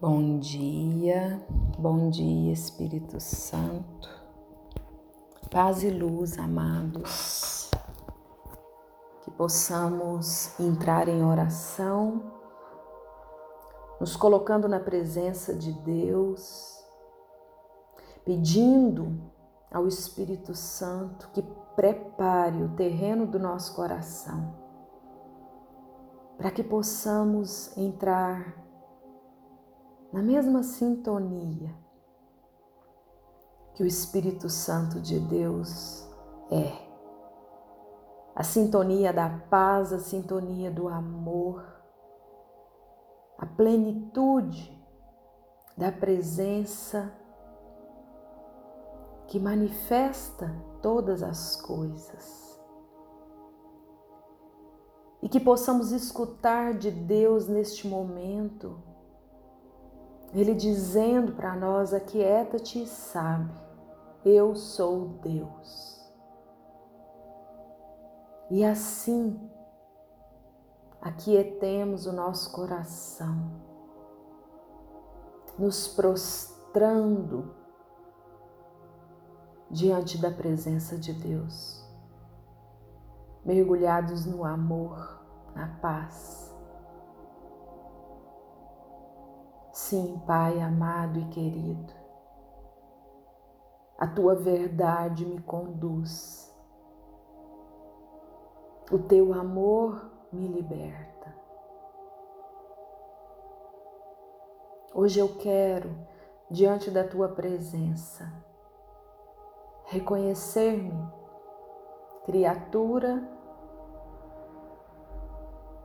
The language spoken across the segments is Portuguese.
Bom dia, bom dia, Espírito Santo. Paz e luz, amados. Que possamos entrar em oração, nos colocando na presença de Deus, pedindo ao Espírito Santo que prepare o terreno do nosso coração, para que possamos entrar na mesma sintonia que o Espírito Santo de Deus é. A sintonia da paz, a sintonia do amor, a plenitude da presença que manifesta todas as coisas. E que possamos escutar de Deus neste momento ele dizendo para nós: aquieta-te e sabe, eu sou Deus. E assim, aquietemos o nosso coração, nos prostrando diante da presença de Deus, mergulhados no amor, na paz Sim, Pai amado e querido, a tua verdade me conduz, o teu amor me liberta. Hoje eu quero, diante da tua presença, reconhecer-me criatura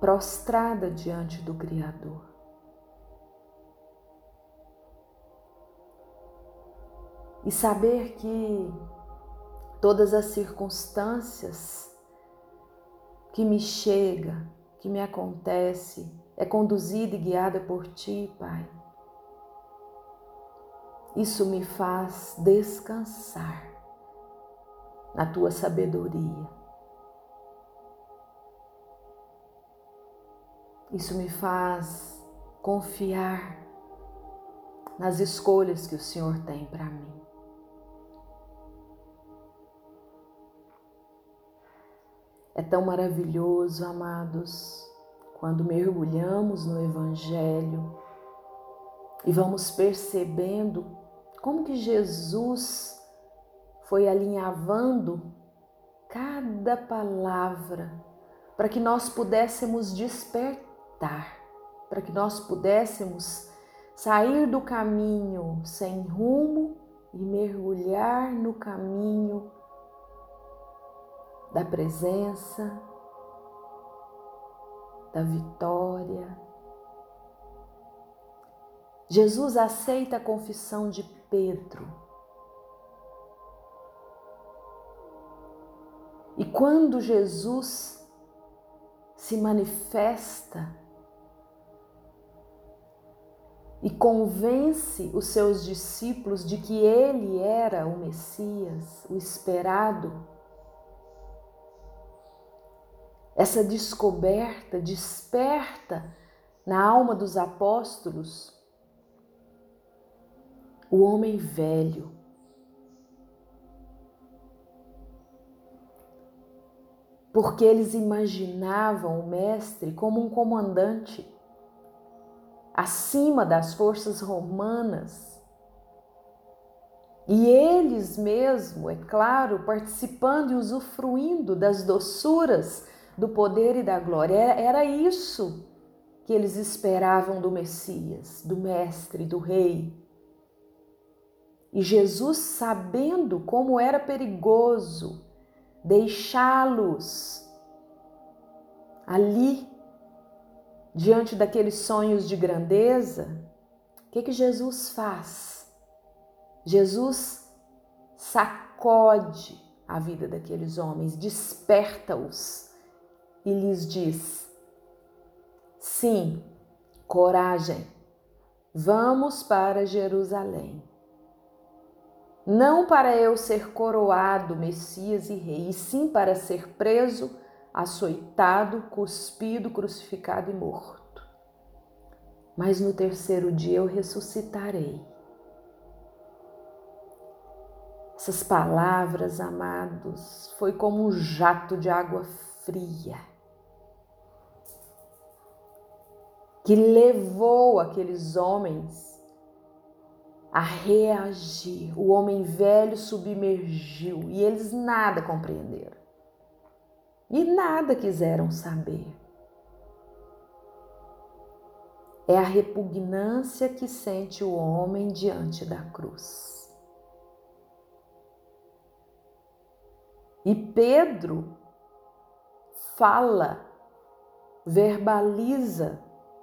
prostrada diante do Criador. E saber que todas as circunstâncias que me chega, que me acontece, é conduzida e guiada por ti, Pai. Isso me faz descansar na tua sabedoria. Isso me faz confiar nas escolhas que o Senhor tem para mim. É tão maravilhoso, amados, quando mergulhamos no Evangelho e vamos percebendo como que Jesus foi alinhavando cada palavra para que nós pudéssemos despertar, para que nós pudéssemos sair do caminho sem rumo e mergulhar no caminho da presença, da vitória. Jesus aceita a confissão de Pedro. E quando Jesus se manifesta e convence os seus discípulos de que ele era o Messias, o esperado, essa descoberta desperta na alma dos apóstolos o homem velho. Porque eles imaginavam o Mestre como um comandante acima das forças romanas. E eles mesmo, é claro, participando e usufruindo das doçuras do poder e da glória. Era isso que eles esperavam do Messias, do Mestre, do Rei. E Jesus, sabendo como era perigoso deixá-los ali, diante daqueles sonhos de grandeza, o que, que Jesus faz? Jesus sacode a vida daqueles homens, desperta-os e lhes diz: Sim, coragem, vamos para Jerusalém. Não para eu ser coroado Messias e Rei, e sim para ser preso, açoitado, cuspido, crucificado e morto. mas no terceiro dia eu ressuscitarei. Essas palavras, amados, foi como um jato de água fria que levou aqueles homens a reagir. O homem velho submergiu e eles nada compreenderam e nada quiseram saber. É a repugnância que sente o homem diante da cruz. E Pedro fala, verbaliza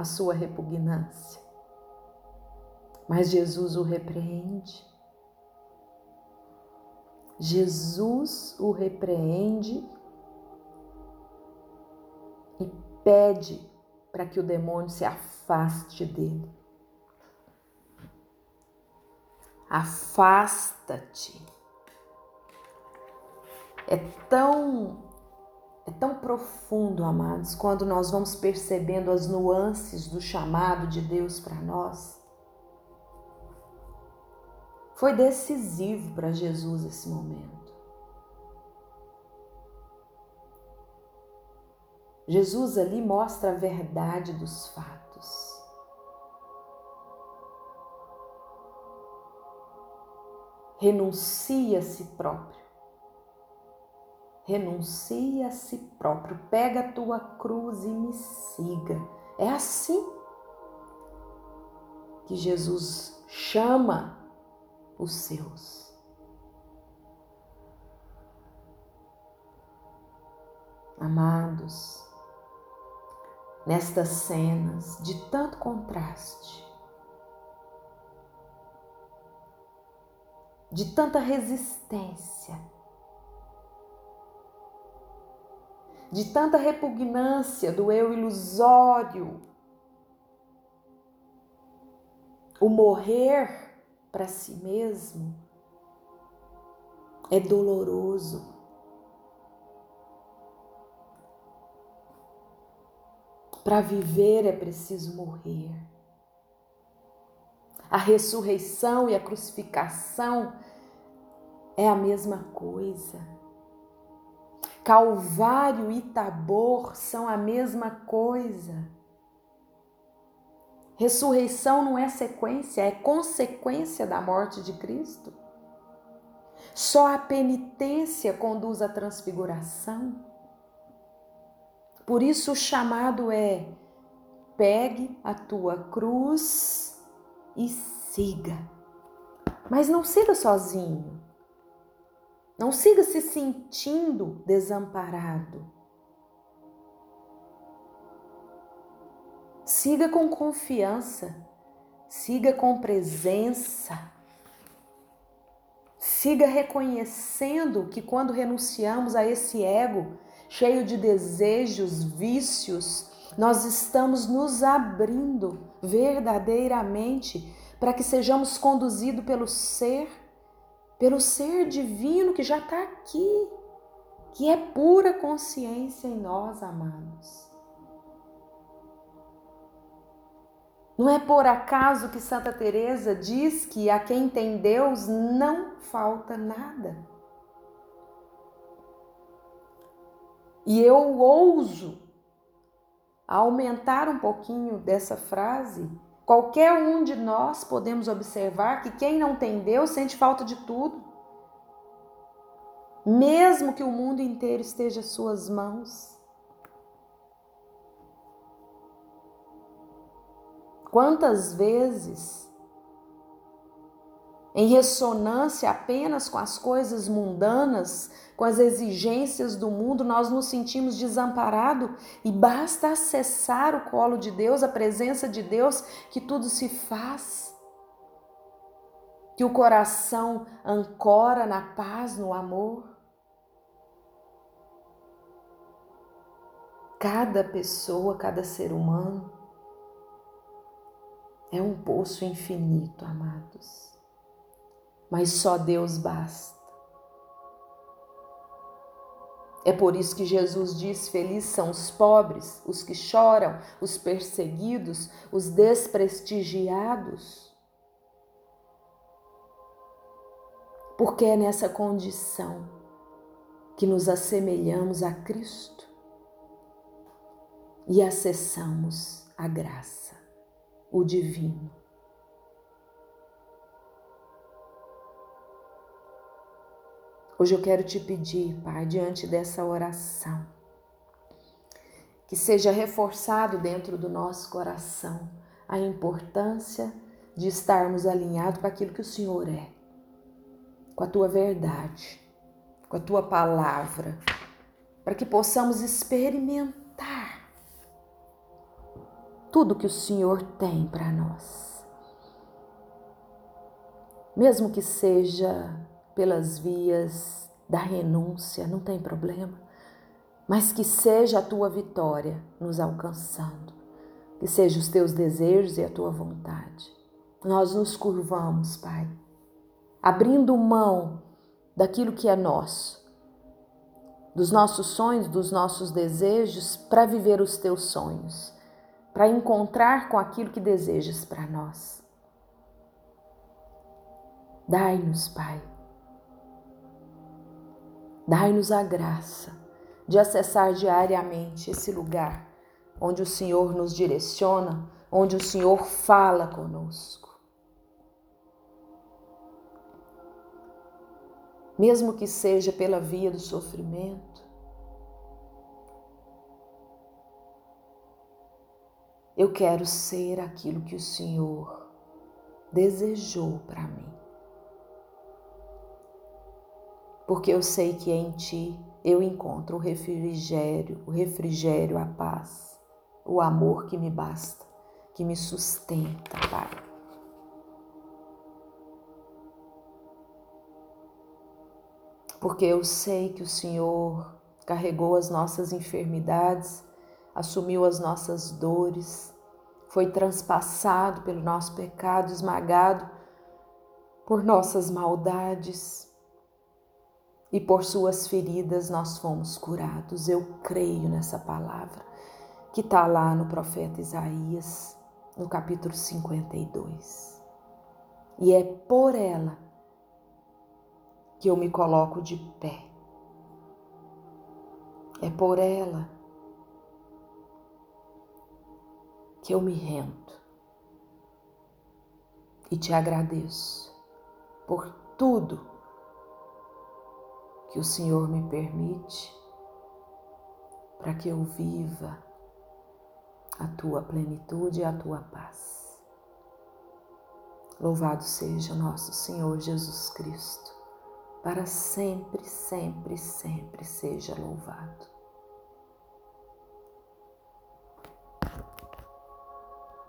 a sua repugnância. Mas Jesus o repreende. Jesus o repreende e pede para que o demônio se afaste dele. Afasta-te é tão é tão profundo, amados, quando nós vamos percebendo as nuances do chamado de Deus para nós. Foi decisivo para Jesus esse momento. Jesus ali mostra a verdade dos fatos. Renuncia a si próprio renuncia a si próprio, pega a tua cruz e me siga. É assim que Jesus chama os seus. Amados, nestas cenas de tanto contraste, de tanta resistência, de tanta repugnância do eu ilusório. O morrer para si mesmo é doloroso. Para viver é preciso morrer. A ressurreição e a crucificação é a mesma coisa. Calvário e Tabor são a mesma coisa. Ressurreição não é sequência, é consequência da morte de Cristo. Só a penitência conduz à transfiguração. Por isso o chamado é: pegue a tua cruz e siga. Mas não siga sozinho. Não siga se sentindo desamparado. Siga com confiança, siga com presença. Siga reconhecendo que quando renunciamos a esse ego cheio de desejos, vícios, nós estamos nos abrindo verdadeiramente para que sejamos conduzidos pelo ser pelo ser divino que já está aqui, que é pura consciência em nós, amados. Não é por acaso que Santa Teresa diz que a quem tem Deus não falta nada. E eu ouso aumentar um pouquinho dessa frase Qualquer um de nós podemos observar que quem não tem Deus sente falta de tudo. Mesmo que o mundo inteiro esteja às suas mãos. Quantas vezes, em ressonância apenas com as coisas mundanas, com as exigências do mundo, nós nos sentimos desamparados e basta acessar o colo de Deus, a presença de Deus, que tudo se faz. Que o coração ancora na paz, no amor. Cada pessoa, cada ser humano é um poço infinito, amados. Mas só Deus basta. É por isso que Jesus diz: Felizes são os pobres, os que choram, os perseguidos, os desprestigiados. Porque é nessa condição que nos assemelhamos a Cristo e acessamos a graça, o divino. Hoje eu quero te pedir, Pai, diante dessa oração, que seja reforçado dentro do nosso coração a importância de estarmos alinhados com aquilo que o Senhor é, com a tua verdade, com a tua palavra, para que possamos experimentar tudo que o Senhor tem para nós. Mesmo que seja pelas vias da renúncia, não tem problema, mas que seja a tua vitória nos alcançando, que seja os teus desejos e a tua vontade. Nós nos curvamos, Pai, abrindo mão daquilo que é nosso, dos nossos sonhos, dos nossos desejos, para viver os teus sonhos, para encontrar com aquilo que desejas para nós. Dai-nos, Pai, Dai-nos a graça de acessar diariamente esse lugar onde o Senhor nos direciona, onde o Senhor fala conosco. Mesmo que seja pela via do sofrimento, eu quero ser aquilo que o Senhor desejou para mim porque eu sei que em ti eu encontro o refrigério, o refrigério, a paz, o amor que me basta, que me sustenta, Pai. Porque eu sei que o Senhor carregou as nossas enfermidades, assumiu as nossas dores, foi transpassado pelo nosso pecado, esmagado por nossas maldades e por suas feridas nós fomos curados. Eu creio nessa palavra que está lá no profeta Isaías, no capítulo 52. E é por ela que eu me coloco de pé. É por ela que eu me rendo e te agradeço por tudo que o Senhor me permite para que eu viva a tua plenitude e a tua paz. Louvado seja nosso Senhor Jesus Cristo, para sempre, sempre, sempre seja louvado.